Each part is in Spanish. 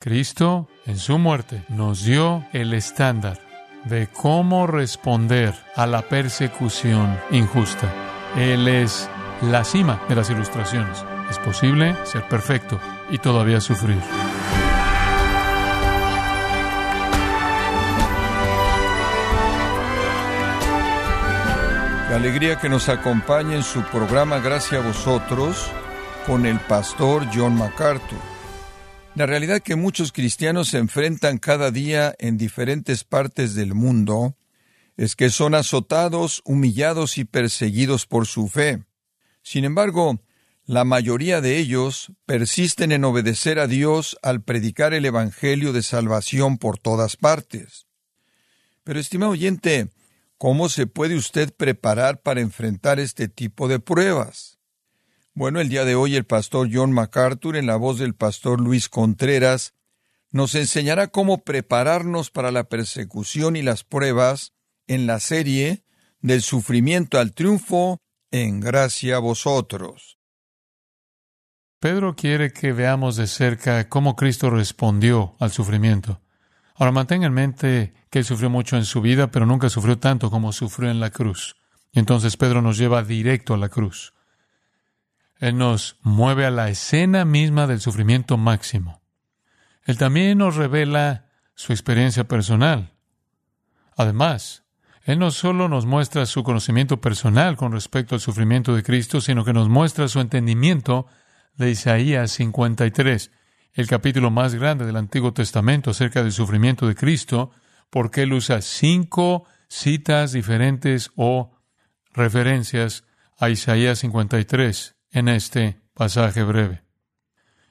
Cristo, en su muerte, nos dio el estándar de cómo responder a la persecución injusta. Él es la cima de las ilustraciones. Es posible ser perfecto y todavía sufrir. Qué alegría que nos acompañe en su programa Gracias a vosotros con el pastor John MacArthur. La realidad que muchos cristianos se enfrentan cada día en diferentes partes del mundo es que son azotados, humillados y perseguidos por su fe. Sin embargo, la mayoría de ellos persisten en obedecer a Dios al predicar el Evangelio de salvación por todas partes. Pero, estimado oyente, ¿cómo se puede usted preparar para enfrentar este tipo de pruebas? Bueno, el día de hoy el pastor John MacArthur, en la voz del pastor Luis Contreras, nos enseñará cómo prepararnos para la persecución y las pruebas en la serie del sufrimiento al triunfo en gracia a vosotros. Pedro quiere que veamos de cerca cómo Cristo respondió al sufrimiento. Ahora mantenga en mente que él sufrió mucho en su vida, pero nunca sufrió tanto como sufrió en la cruz. Y entonces Pedro nos lleva directo a la cruz. Él nos mueve a la escena misma del sufrimiento máximo. Él también nos revela su experiencia personal. Además, Él no solo nos muestra su conocimiento personal con respecto al sufrimiento de Cristo, sino que nos muestra su entendimiento de Isaías 53, el capítulo más grande del Antiguo Testamento acerca del sufrimiento de Cristo, porque Él usa cinco citas diferentes o referencias a Isaías 53 en este pasaje breve.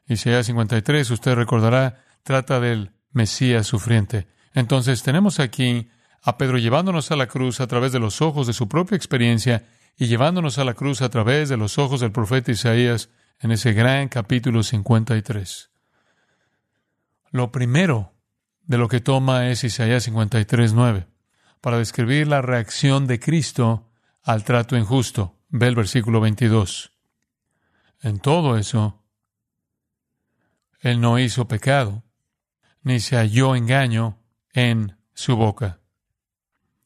Isaías 53, usted recordará, trata del Mesías sufriente. Entonces tenemos aquí a Pedro llevándonos a la cruz a través de los ojos de su propia experiencia y llevándonos a la cruz a través de los ojos del profeta Isaías en ese gran capítulo 53. Lo primero de lo que toma es Isaías 53, 9, para describir la reacción de Cristo al trato injusto. Ve el versículo 22. En todo eso, Él no hizo pecado, ni se halló engaño en su boca.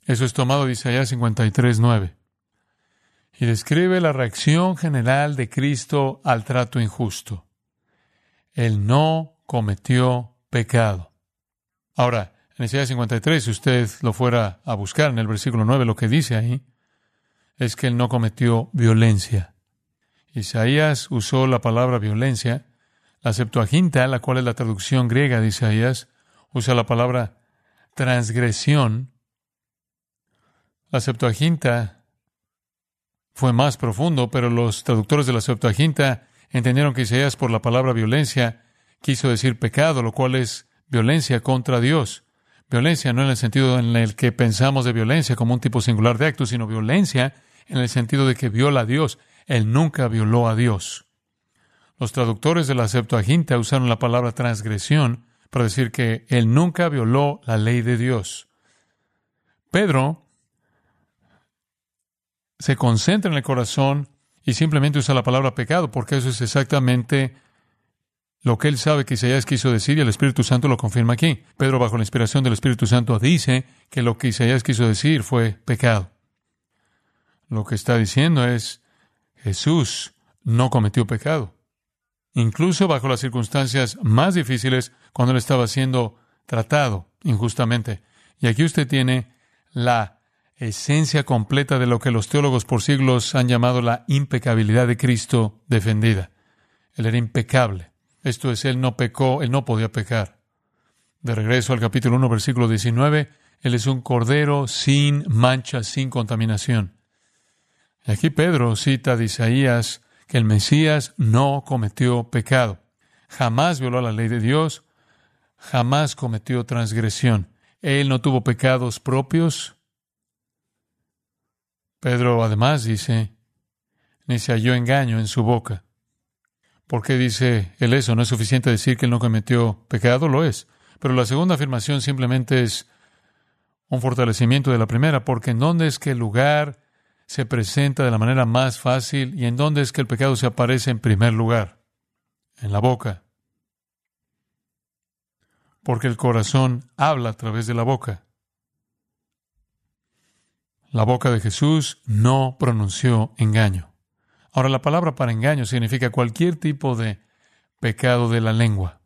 Eso es tomado de Isaías 53, 9. Y describe la reacción general de Cristo al trato injusto. Él no cometió pecado. Ahora, en Isaías 53, si usted lo fuera a buscar en el versículo 9, lo que dice ahí es que Él no cometió violencia. Isaías usó la palabra violencia. La Septuaginta, la cual es la traducción griega de Isaías, usa la palabra transgresión. La Septuaginta fue más profundo, pero los traductores de la Septuaginta entendieron que Isaías por la palabra violencia quiso decir pecado, lo cual es violencia contra Dios. Violencia no en el sentido en el que pensamos de violencia como un tipo singular de acto, sino violencia en el sentido de que viola a Dios. Él nunca violó a Dios. Los traductores de la Septuaginta usaron la palabra transgresión para decir que Él nunca violó la ley de Dios. Pedro se concentra en el corazón y simplemente usa la palabra pecado, porque eso es exactamente lo que él sabe que Isaías quiso decir y el Espíritu Santo lo confirma aquí. Pedro, bajo la inspiración del Espíritu Santo, dice que lo que Isaías quiso decir fue pecado. Lo que está diciendo es, Jesús no cometió pecado. Incluso bajo las circunstancias más difíciles, cuando él estaba siendo tratado injustamente. Y aquí usted tiene la esencia completa de lo que los teólogos por siglos han llamado la impecabilidad de Cristo defendida. Él era impecable. Esto es, él no pecó, él no podía pecar. De regreso al capítulo 1, versículo 19, él es un cordero sin mancha, sin contaminación. Aquí Pedro cita de Isaías que el Mesías no cometió pecado, jamás violó la ley de Dios, jamás cometió transgresión. Él no tuvo pecados propios. Pedro además dice, ni se halló engaño en su boca. ¿Por qué dice él eso? ¿No es suficiente decir que él no cometió pecado? Lo es. Pero la segunda afirmación simplemente es un fortalecimiento de la primera, porque en dónde es que el lugar se presenta de la manera más fácil y en dónde es que el pecado se aparece en primer lugar, en la boca. porque el corazón habla a través de la boca. La boca de Jesús no pronunció engaño. Ahora, la palabra para engaño significa cualquier tipo de pecado de la lengua.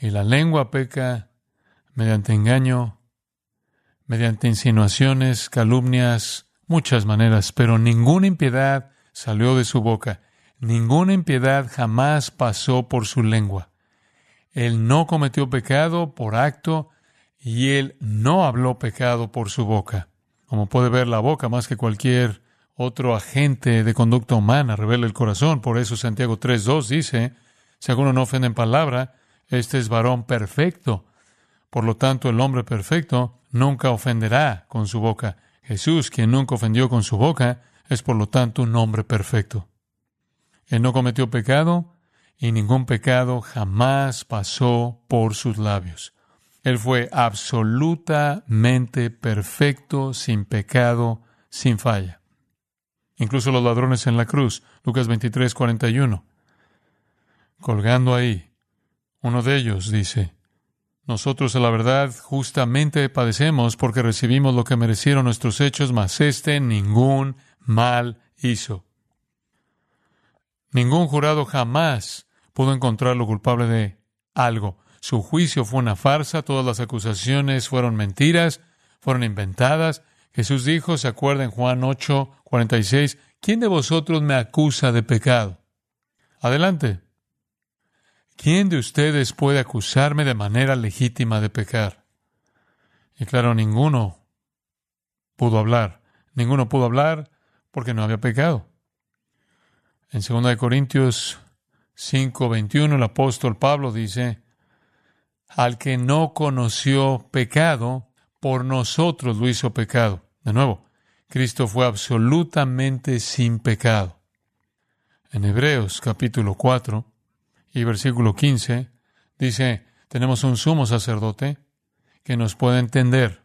Y la lengua peca mediante engaño, mediante insinuaciones, calumnias, muchas maneras, pero ninguna impiedad salió de su boca. Ninguna impiedad jamás pasó por su lengua. Él no cometió pecado por acto y él no habló pecado por su boca. Como puede ver, la boca, más que cualquier otro agente de conducta humana, revela el corazón. Por eso Santiago 3.2 dice, si alguno no ofende en palabra, este es varón perfecto. Por lo tanto, el hombre perfecto nunca ofenderá con su boca. Jesús, quien nunca ofendió con su boca, es por lo tanto un hombre perfecto. Él no cometió pecado y ningún pecado jamás pasó por sus labios. Él fue absolutamente perfecto, sin pecado, sin falla. Incluso los ladrones en la cruz, Lucas 23, 41. Colgando ahí, uno de ellos dice, nosotros a la verdad justamente padecemos porque recibimos lo que merecieron nuestros hechos, mas este ningún mal hizo. Ningún jurado jamás pudo encontrarlo culpable de algo. Su juicio fue una farsa, todas las acusaciones fueron mentiras, fueron inventadas. Jesús dijo, se acuerda en Juan 8, 46, ¿quién de vosotros me acusa de pecado? Adelante. ¿Quién de ustedes puede acusarme de manera legítima de pecar? Y claro, ninguno pudo hablar. Ninguno pudo hablar porque no había pecado. En 2 Corintios 5:21 el apóstol Pablo dice, al que no conoció pecado, por nosotros lo hizo pecado. De nuevo, Cristo fue absolutamente sin pecado. En Hebreos capítulo 4 y versículo 15 dice, tenemos un sumo sacerdote que nos puede entender.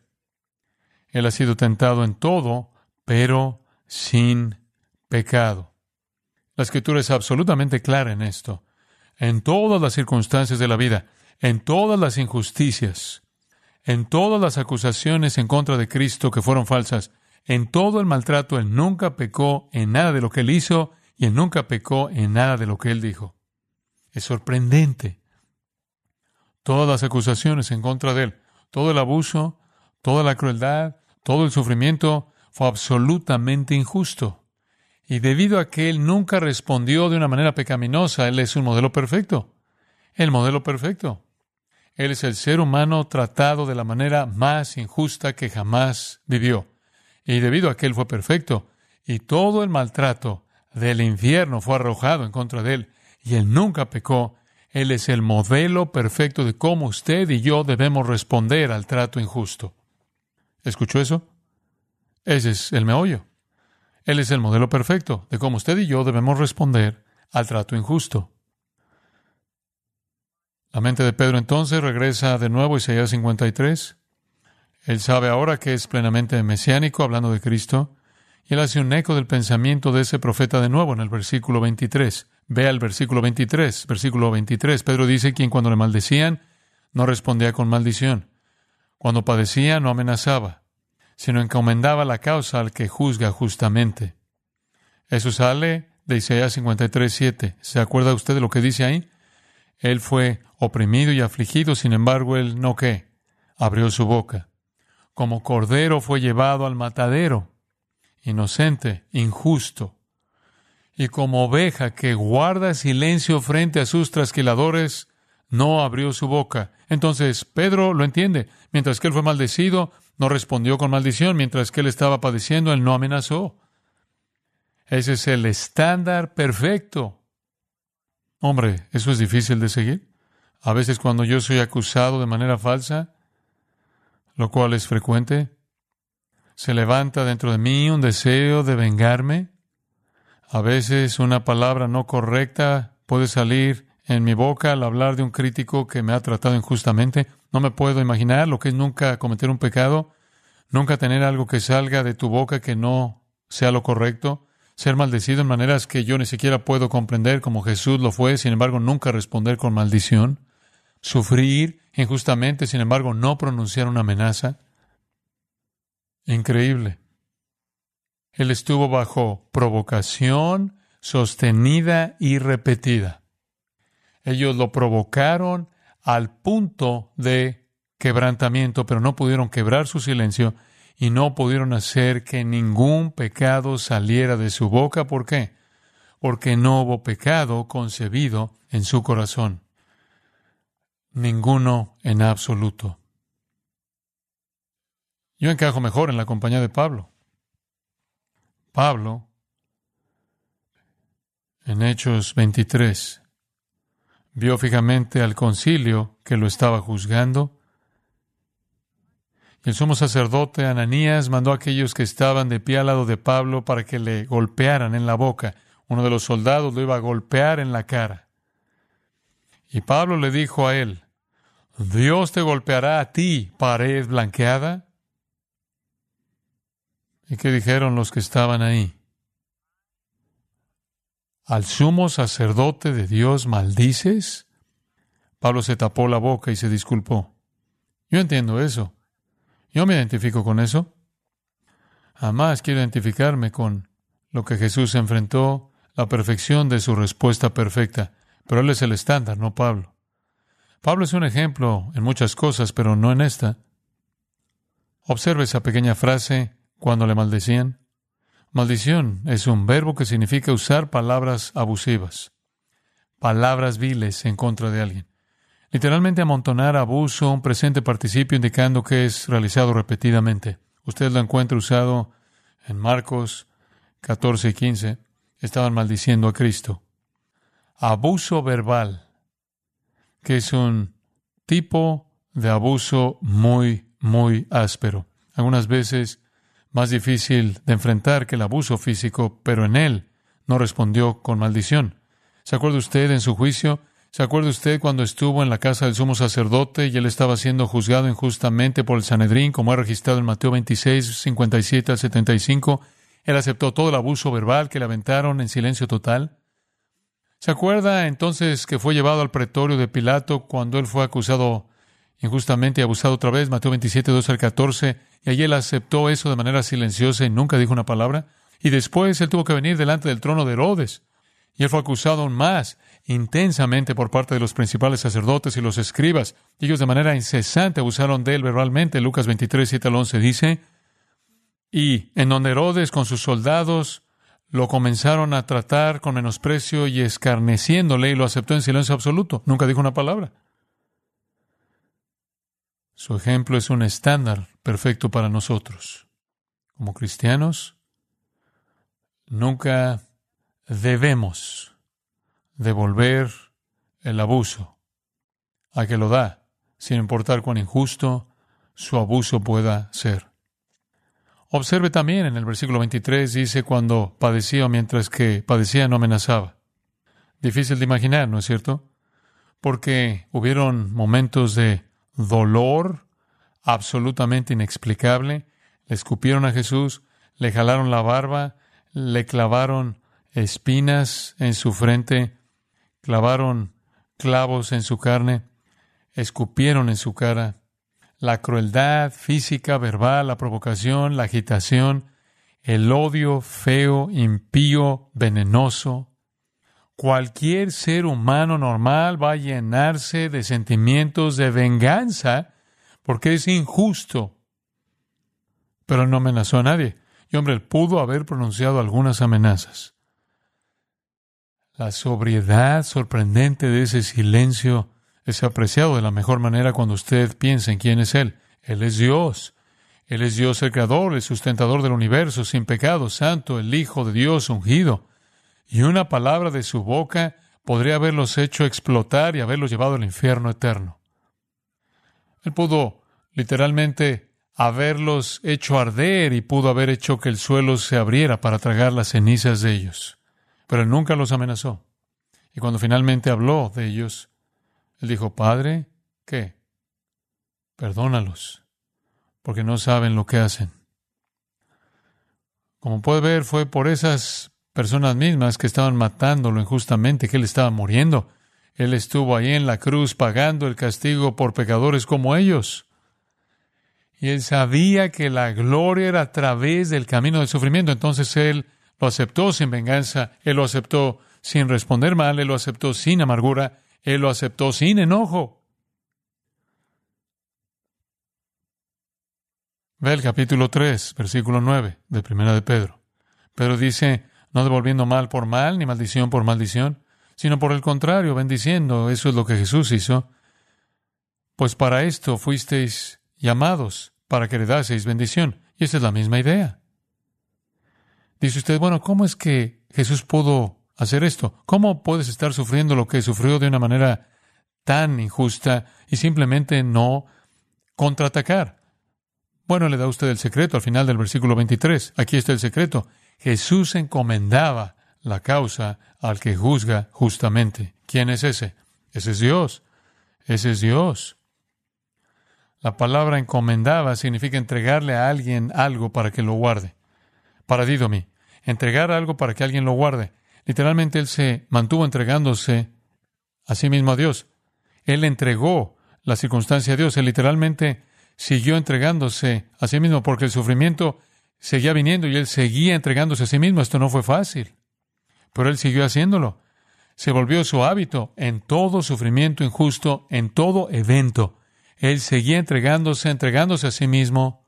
Él ha sido tentado en todo, pero sin pecado. La escritura es absolutamente clara en esto. En todas las circunstancias de la vida, en todas las injusticias, en todas las acusaciones en contra de Cristo que fueron falsas, en todo el maltrato, Él nunca pecó en nada de lo que Él hizo y Él nunca pecó en nada de lo que Él dijo. Es sorprendente. Todas las acusaciones en contra de Él, todo el abuso, toda la crueldad, todo el sufrimiento, fue absolutamente injusto. Y debido a que Él nunca respondió de una manera pecaminosa, Él es un modelo perfecto. El modelo perfecto. Él es el ser humano tratado de la manera más injusta que jamás vivió. Y debido a que Él fue perfecto, y todo el maltrato del infierno fue arrojado en contra de Él, y Él nunca pecó, Él es el modelo perfecto de cómo usted y yo debemos responder al trato injusto. ¿Escuchó eso? Ese es el meollo. Él es el modelo perfecto de cómo usted y yo debemos responder al trato injusto. La mente de Pedro entonces regresa de nuevo a Isaías 53. Él sabe ahora que es plenamente mesiánico, hablando de Cristo, y él hace un eco del pensamiento de ese profeta de nuevo en el versículo 23. Vea el versículo 23. Versículo 23. Pedro dice, quien cuando le maldecían, no respondía con maldición. Cuando padecía, no amenazaba sino encomendaba la causa al que juzga justamente. Eso sale de Isaías 53, 7. ¿Se acuerda usted de lo que dice ahí? Él fue oprimido y afligido, sin embargo, él no qué, abrió su boca. Como cordero fue llevado al matadero, inocente, injusto. Y como oveja que guarda silencio frente a sus trasquiladores, no abrió su boca. Entonces Pedro lo entiende. Mientras que él fue maldecido, no respondió con maldición. Mientras que él estaba padeciendo, él no amenazó. Ese es el estándar perfecto. Hombre, eso es difícil de seguir. A veces cuando yo soy acusado de manera falsa, lo cual es frecuente, se levanta dentro de mí un deseo de vengarme. A veces una palabra no correcta puede salir en mi boca al hablar de un crítico que me ha tratado injustamente. No me puedo imaginar lo que es nunca cometer un pecado, nunca tener algo que salga de tu boca que no sea lo correcto, ser maldecido en maneras que yo ni siquiera puedo comprender como Jesús lo fue, sin embargo nunca responder con maldición, sufrir injustamente, sin embargo, no pronunciaron una amenaza. Increíble. Él estuvo bajo provocación sostenida y repetida. Ellos lo provocaron al punto de quebrantamiento, pero no pudieron quebrar su silencio y no pudieron hacer que ningún pecado saliera de su boca. ¿Por qué? Porque no hubo pecado concebido en su corazón. Ninguno en absoluto. Yo encajo mejor en la compañía de Pablo. Pablo, en Hechos 23, vio fijamente al concilio que lo estaba juzgando. Y el sumo sacerdote Ananías mandó a aquellos que estaban de pie al lado de Pablo para que le golpearan en la boca. Uno de los soldados lo iba a golpear en la cara. Y Pablo le dijo a él, Dios te golpeará a ti, pared blanqueada. ¿Y qué dijeron los que estaban ahí? ¿Al sumo sacerdote de Dios maldices? Pablo se tapó la boca y se disculpó. Yo entiendo eso. Yo me identifico con eso. Jamás quiero identificarme con lo que Jesús enfrentó, la perfección de su respuesta perfecta. Pero Él es el estándar, no Pablo. Pablo es un ejemplo en muchas cosas, pero no en esta. Observe esa pequeña frase cuando le maldecían. Maldición es un verbo que significa usar palabras abusivas, palabras viles en contra de alguien. Literalmente amontonar abuso, un presente participio indicando que es realizado repetidamente. Usted lo encuentra usado en Marcos 14 y 15. Estaban maldiciendo a Cristo. Abuso verbal, que es un tipo de abuso muy, muy áspero. Algunas veces más difícil de enfrentar que el abuso físico, pero en él no respondió con maldición. ¿Se acuerda usted en su juicio? ¿Se acuerda usted cuando estuvo en la casa del sumo sacerdote y él estaba siendo juzgado injustamente por el Sanedrín, como ha registrado en Mateo 26, 57 al 75? Él aceptó todo el abuso verbal que le aventaron en silencio total. ¿Se acuerda entonces que fue llevado al pretorio de Pilato cuando él fue acusado injustamente abusado otra vez? Mateo 27, 2 al 14 y allí él aceptó eso de manera silenciosa y nunca dijo una palabra. Y después él tuvo que venir delante del trono de Herodes. Y él fue acusado aún más intensamente por parte de los principales sacerdotes y los escribas. Y ellos de manera incesante abusaron de él verbalmente. Lucas 23, 7 al 11 dice, y en donde Herodes con sus soldados lo comenzaron a tratar con menosprecio y escarneciéndole y lo aceptó en silencio absoluto. Nunca dijo una palabra. Su ejemplo es un estándar perfecto para nosotros. Como cristianos, nunca debemos devolver el abuso a que lo da, sin importar cuán injusto su abuso pueda ser. Observe también en el versículo 23, dice cuando padecía mientras que padecía no amenazaba. Difícil de imaginar, ¿no es cierto? Porque hubieron momentos de dolor absolutamente inexplicable. Le escupieron a Jesús, le jalaron la barba, le clavaron espinas en su frente, clavaron clavos en su carne, escupieron en su cara. La crueldad física, verbal, la provocación, la agitación, el odio feo, impío, venenoso, Cualquier ser humano normal va a llenarse de sentimientos de venganza porque es injusto. Pero no amenazó a nadie. Y hombre, él pudo haber pronunciado algunas amenazas. La sobriedad sorprendente de ese silencio es apreciado de la mejor manera cuando usted piensa en quién es Él. Él es Dios. Él es Dios el creador, el sustentador del universo, sin pecado, santo, el Hijo de Dios ungido y una palabra de su boca podría haberlos hecho explotar y haberlos llevado al infierno eterno. Él pudo literalmente haberlos hecho arder y pudo haber hecho que el suelo se abriera para tragar las cenizas de ellos. Pero él nunca los amenazó. Y cuando finalmente habló de ellos, él dijo, Padre, ¿qué? Perdónalos, porque no saben lo que hacen. Como puede ver, fue por esas personas mismas que estaban matándolo injustamente, que él estaba muriendo. Él estuvo ahí en la cruz pagando el castigo por pecadores como ellos. Y él sabía que la gloria era a través del camino del sufrimiento. Entonces él lo aceptó sin venganza, él lo aceptó sin responder mal, él lo aceptó sin amargura, él lo aceptó sin enojo. Ve el capítulo 3, versículo 9 de Primera de Pedro. Pedro dice, no devolviendo mal por mal, ni maldición por maldición, sino por el contrario, bendiciendo. Eso es lo que Jesús hizo. Pues para esto fuisteis llamados, para que heredaseis bendición. Y esa es la misma idea. Dice usted, bueno, ¿cómo es que Jesús pudo hacer esto? ¿Cómo puedes estar sufriendo lo que sufrió de una manera tan injusta y simplemente no contraatacar? Bueno, le da usted el secreto al final del versículo 23. Aquí está el secreto. Jesús encomendaba la causa al que juzga justamente. ¿Quién es ese? Ese es Dios. Ese es Dios. La palabra encomendaba significa entregarle a alguien algo para que lo guarde. Paradidomi, entregar algo para que alguien lo guarde. Literalmente él se mantuvo entregándose a sí mismo a Dios. Él entregó la circunstancia a Dios. Él literalmente siguió entregándose a sí mismo porque el sufrimiento seguía viniendo y él seguía entregándose a sí mismo. Esto no fue fácil. Pero él siguió haciéndolo. Se volvió su hábito en todo sufrimiento injusto, en todo evento. Él seguía entregándose, entregándose a sí mismo.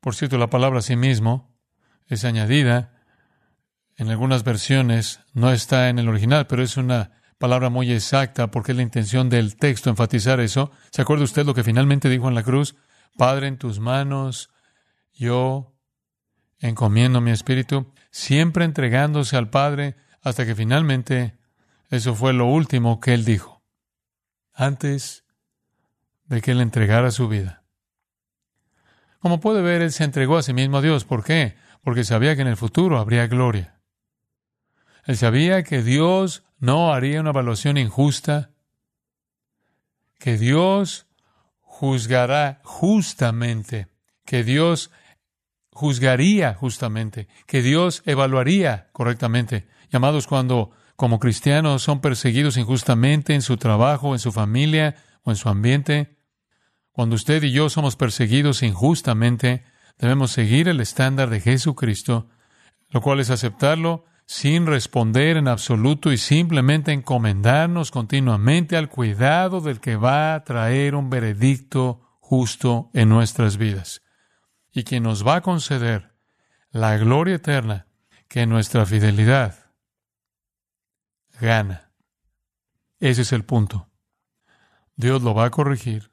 Por cierto, la palabra a sí mismo es añadida. En algunas versiones no está en el original, pero es una palabra muy exacta porque es la intención del texto enfatizar eso. ¿Se acuerda usted lo que finalmente dijo en la cruz? Padre, en tus manos yo encomiendo mi espíritu, siempre entregándose al Padre hasta que finalmente eso fue lo último que él dijo. Antes de que Él entregara su vida. Como puede ver, Él se entregó a sí mismo a Dios. ¿Por qué? Porque sabía que en el futuro habría gloria. Él sabía que Dios no haría una evaluación injusta, que Dios juzgará justamente, que Dios juzgaría justamente, que Dios evaluaría correctamente. Llamados cuando como cristianos son perseguidos injustamente en su trabajo, en su familia o en su ambiente, cuando usted y yo somos perseguidos injustamente, debemos seguir el estándar de Jesucristo, lo cual es aceptarlo sin responder en absoluto y simplemente encomendarnos continuamente al cuidado del que va a traer un veredicto justo en nuestras vidas y quien nos va a conceder la gloria eterna que nuestra fidelidad gana. Ese es el punto. Dios lo va a corregir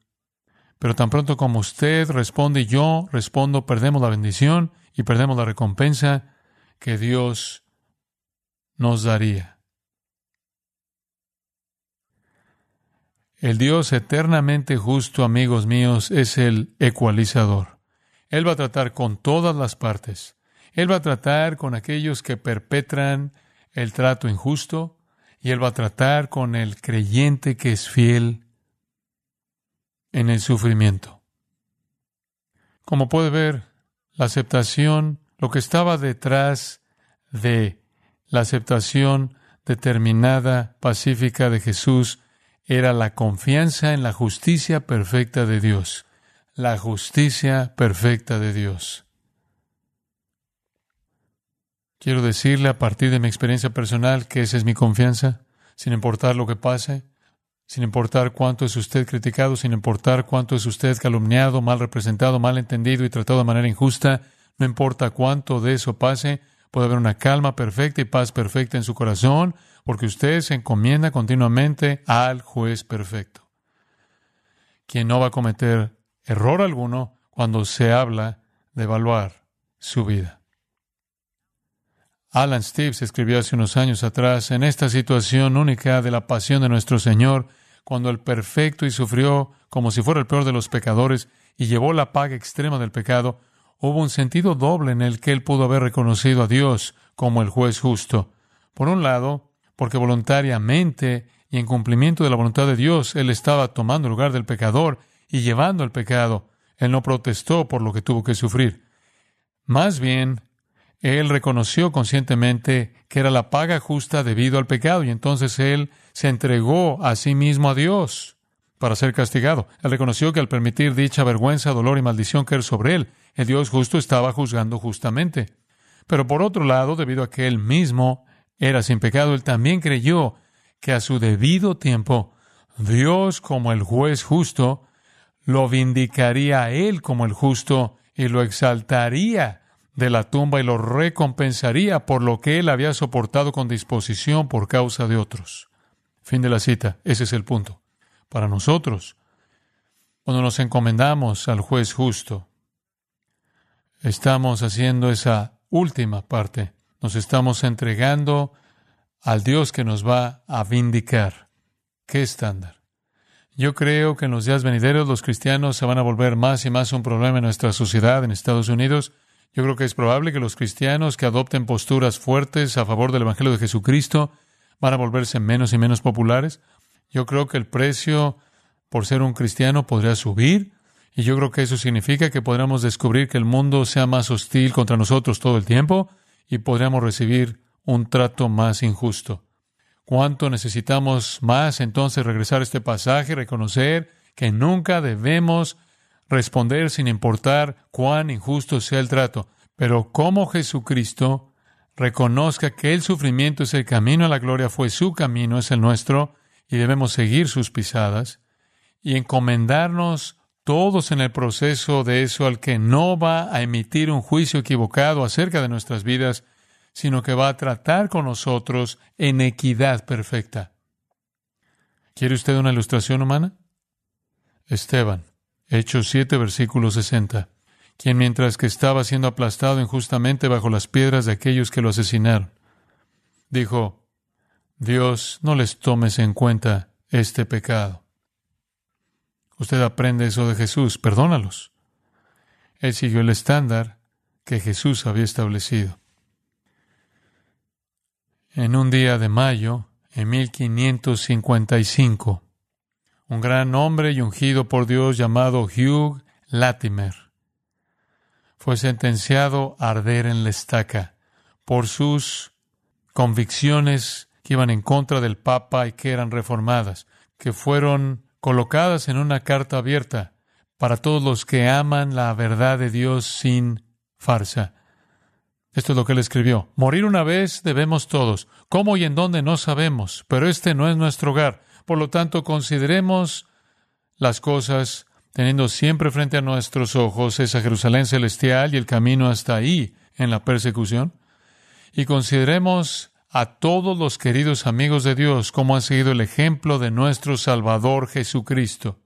pero tan pronto como usted responde y yo respondo, perdemos la bendición y perdemos la recompensa que Dios nos daría. El Dios eternamente justo, amigos míos, es el ecualizador. Él va a tratar con todas las partes. Él va a tratar con aquellos que perpetran el trato injusto y Él va a tratar con el creyente que es fiel en el sufrimiento. Como puede ver, la aceptación, lo que estaba detrás de la aceptación determinada, pacífica de Jesús, era la confianza en la justicia perfecta de Dios. La justicia perfecta de Dios. Quiero decirle a partir de mi experiencia personal que esa es mi confianza, sin importar lo que pase, sin importar cuánto es usted criticado, sin importar cuánto es usted calumniado, mal representado, mal entendido y tratado de manera injusta, no importa cuánto de eso pase, puede haber una calma perfecta y paz perfecta en su corazón, porque usted se encomienda continuamente al juez perfecto, quien no va a cometer error alguno cuando se habla de evaluar su vida. Alan Steves escribió hace unos años atrás, en esta situación única de la pasión de nuestro Señor, cuando el perfecto y sufrió como si fuera el peor de los pecadores y llevó la paga extrema del pecado, hubo un sentido doble en el que él pudo haber reconocido a Dios como el juez justo. Por un lado, porque voluntariamente y en cumplimiento de la voluntad de Dios, él estaba tomando el lugar del pecador y llevando el pecado. Él no protestó por lo que tuvo que sufrir. Más bien, Él reconoció conscientemente que era la paga justa debido al pecado y entonces Él se entregó a sí mismo a Dios para ser castigado. Él reconoció que al permitir dicha vergüenza, dolor y maldición caer sobre Él, el Dios justo estaba juzgando justamente. Pero por otro lado, debido a que Él mismo era sin pecado, Él también creyó que a su debido tiempo Dios como el juez justo lo vindicaría a él como el justo y lo exaltaría de la tumba y lo recompensaría por lo que él había soportado con disposición por causa de otros. Fin de la cita. Ese es el punto. Para nosotros, cuando nos encomendamos al juez justo, estamos haciendo esa última parte. Nos estamos entregando al Dios que nos va a vindicar. ¿Qué estándar? Yo creo que en los días venideros los cristianos se van a volver más y más un problema en nuestra sociedad en Estados Unidos. Yo creo que es probable que los cristianos que adopten posturas fuertes a favor del Evangelio de Jesucristo van a volverse menos y menos populares. Yo creo que el precio por ser un cristiano podría subir y yo creo que eso significa que podríamos descubrir que el mundo sea más hostil contra nosotros todo el tiempo y podríamos recibir un trato más injusto. ¿Cuánto necesitamos más entonces regresar a este pasaje y reconocer que nunca debemos responder sin importar cuán injusto sea el trato? Pero como Jesucristo reconozca que el sufrimiento es el camino a la gloria, fue su camino, es el nuestro, y debemos seguir sus pisadas, y encomendarnos todos en el proceso de eso al que no va a emitir un juicio equivocado acerca de nuestras vidas, sino que va a tratar con nosotros en equidad perfecta. ¿Quiere usted una ilustración humana? Esteban, Hechos 7, versículo 60, quien mientras que estaba siendo aplastado injustamente bajo las piedras de aquellos que lo asesinaron, dijo, Dios, no les tomes en cuenta este pecado. Usted aprende eso de Jesús, perdónalos. Él siguió el estándar que Jesús había establecido en un día de mayo en 1555. Un gran hombre y ungido por Dios llamado Hugh Latimer fue sentenciado a arder en la estaca por sus convicciones que iban en contra del Papa y que eran reformadas, que fueron colocadas en una carta abierta para todos los que aman la verdad de Dios sin farsa. Esto es lo que él escribió. Morir una vez debemos todos. ¿Cómo y en dónde no sabemos? Pero este no es nuestro hogar. Por lo tanto, consideremos las cosas teniendo siempre frente a nuestros ojos esa Jerusalén celestial y el camino hasta ahí en la persecución. Y consideremos a todos los queridos amigos de Dios como ha seguido el ejemplo de nuestro Salvador Jesucristo,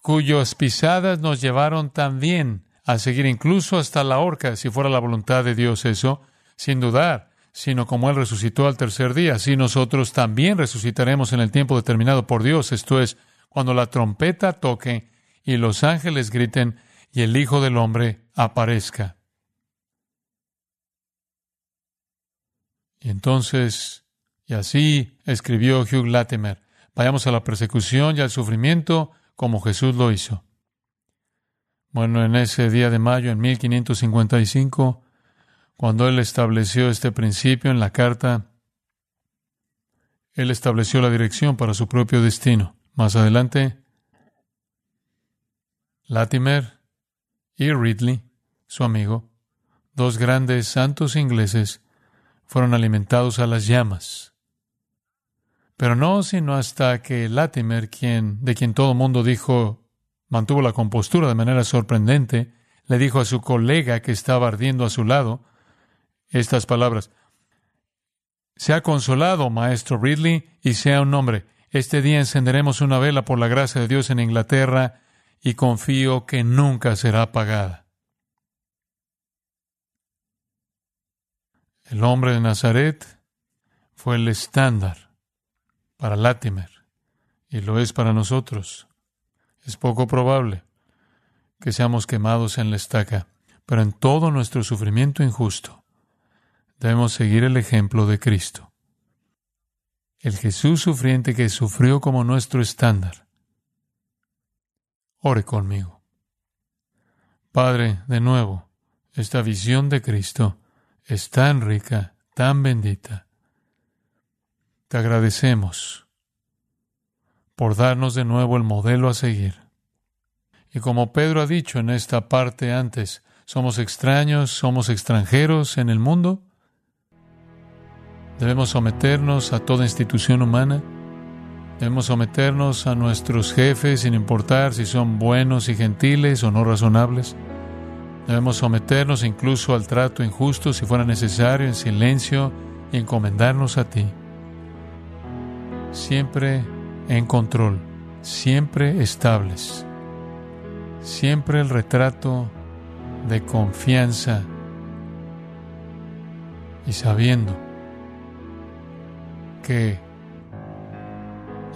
cuyas pisadas nos llevaron también a seguir incluso hasta la horca, si fuera la voluntad de Dios eso, sin dudar, sino como Él resucitó al tercer día, así nosotros también resucitaremos en el tiempo determinado por Dios, esto es, cuando la trompeta toque y los ángeles griten y el Hijo del Hombre aparezca. Y entonces, y así escribió Hugh Latimer, vayamos a la persecución y al sufrimiento como Jesús lo hizo. Bueno, en ese día de mayo, en 1555, cuando él estableció este principio en la carta, él estableció la dirección para su propio destino. Más adelante, Latimer y Ridley, su amigo, dos grandes santos ingleses, fueron alimentados a las llamas. Pero no sino hasta que Latimer, quien, de quien todo mundo dijo mantuvo la compostura de manera sorprendente, le dijo a su colega que estaba ardiendo a su lado estas palabras. Se ha consolado, maestro Ridley, y sea un hombre. Este día encenderemos una vela por la gracia de Dios en Inglaterra y confío que nunca será apagada. El hombre de Nazaret fue el estándar para Latimer y lo es para nosotros. Es poco probable que seamos quemados en la estaca, pero en todo nuestro sufrimiento injusto debemos seguir el ejemplo de Cristo. El Jesús sufriente que sufrió como nuestro estándar. Ore conmigo. Padre, de nuevo, esta visión de Cristo es tan rica, tan bendita. Te agradecemos por darnos de nuevo el modelo a seguir. Y como Pedro ha dicho en esta parte antes, somos extraños, somos extranjeros en el mundo. Debemos someternos a toda institución humana. Debemos someternos a nuestros jefes sin importar si son buenos y gentiles o no razonables. Debemos someternos incluso al trato injusto si fuera necesario en silencio y encomendarnos a ti. Siempre en control, siempre estables, siempre el retrato de confianza y sabiendo que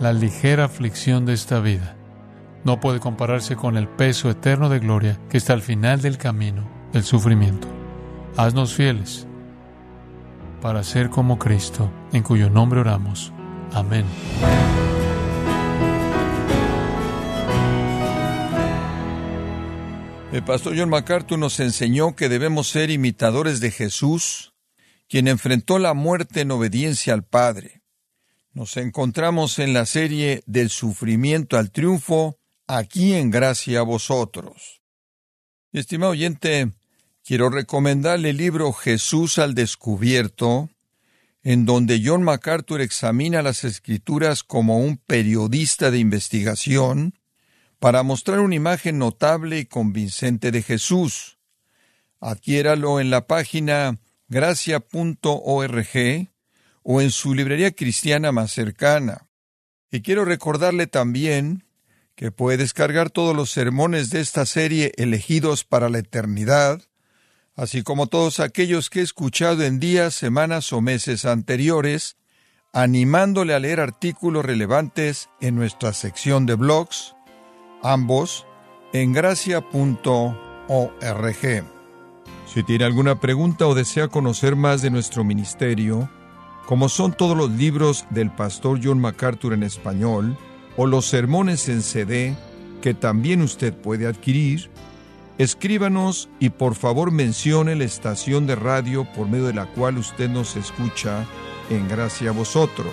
la ligera aflicción de esta vida no puede compararse con el peso eterno de gloria que está al final del camino del sufrimiento. Haznos fieles para ser como Cristo, en cuyo nombre oramos. Amén. El pastor John MacArthur nos enseñó que debemos ser imitadores de Jesús, quien enfrentó la muerte en obediencia al Padre. Nos encontramos en la serie Del sufrimiento al triunfo, aquí en gracia a vosotros. Estimado oyente, quiero recomendarle el libro Jesús al descubierto, en donde John MacArthur examina las escrituras como un periodista de investigación para mostrar una imagen notable y convincente de Jesús. Adquiéralo en la página gracia.org o en su librería cristiana más cercana. Y quiero recordarle también que puede descargar todos los sermones de esta serie elegidos para la eternidad, así como todos aquellos que he escuchado en días, semanas o meses anteriores, animándole a leer artículos relevantes en nuestra sección de blogs, ambos en gracia.org. Si tiene alguna pregunta o desea conocer más de nuestro ministerio, como son todos los libros del pastor John MacArthur en español, o los sermones en CD que también usted puede adquirir, escríbanos y por favor mencione la estación de radio por medio de la cual usted nos escucha en gracia a vosotros.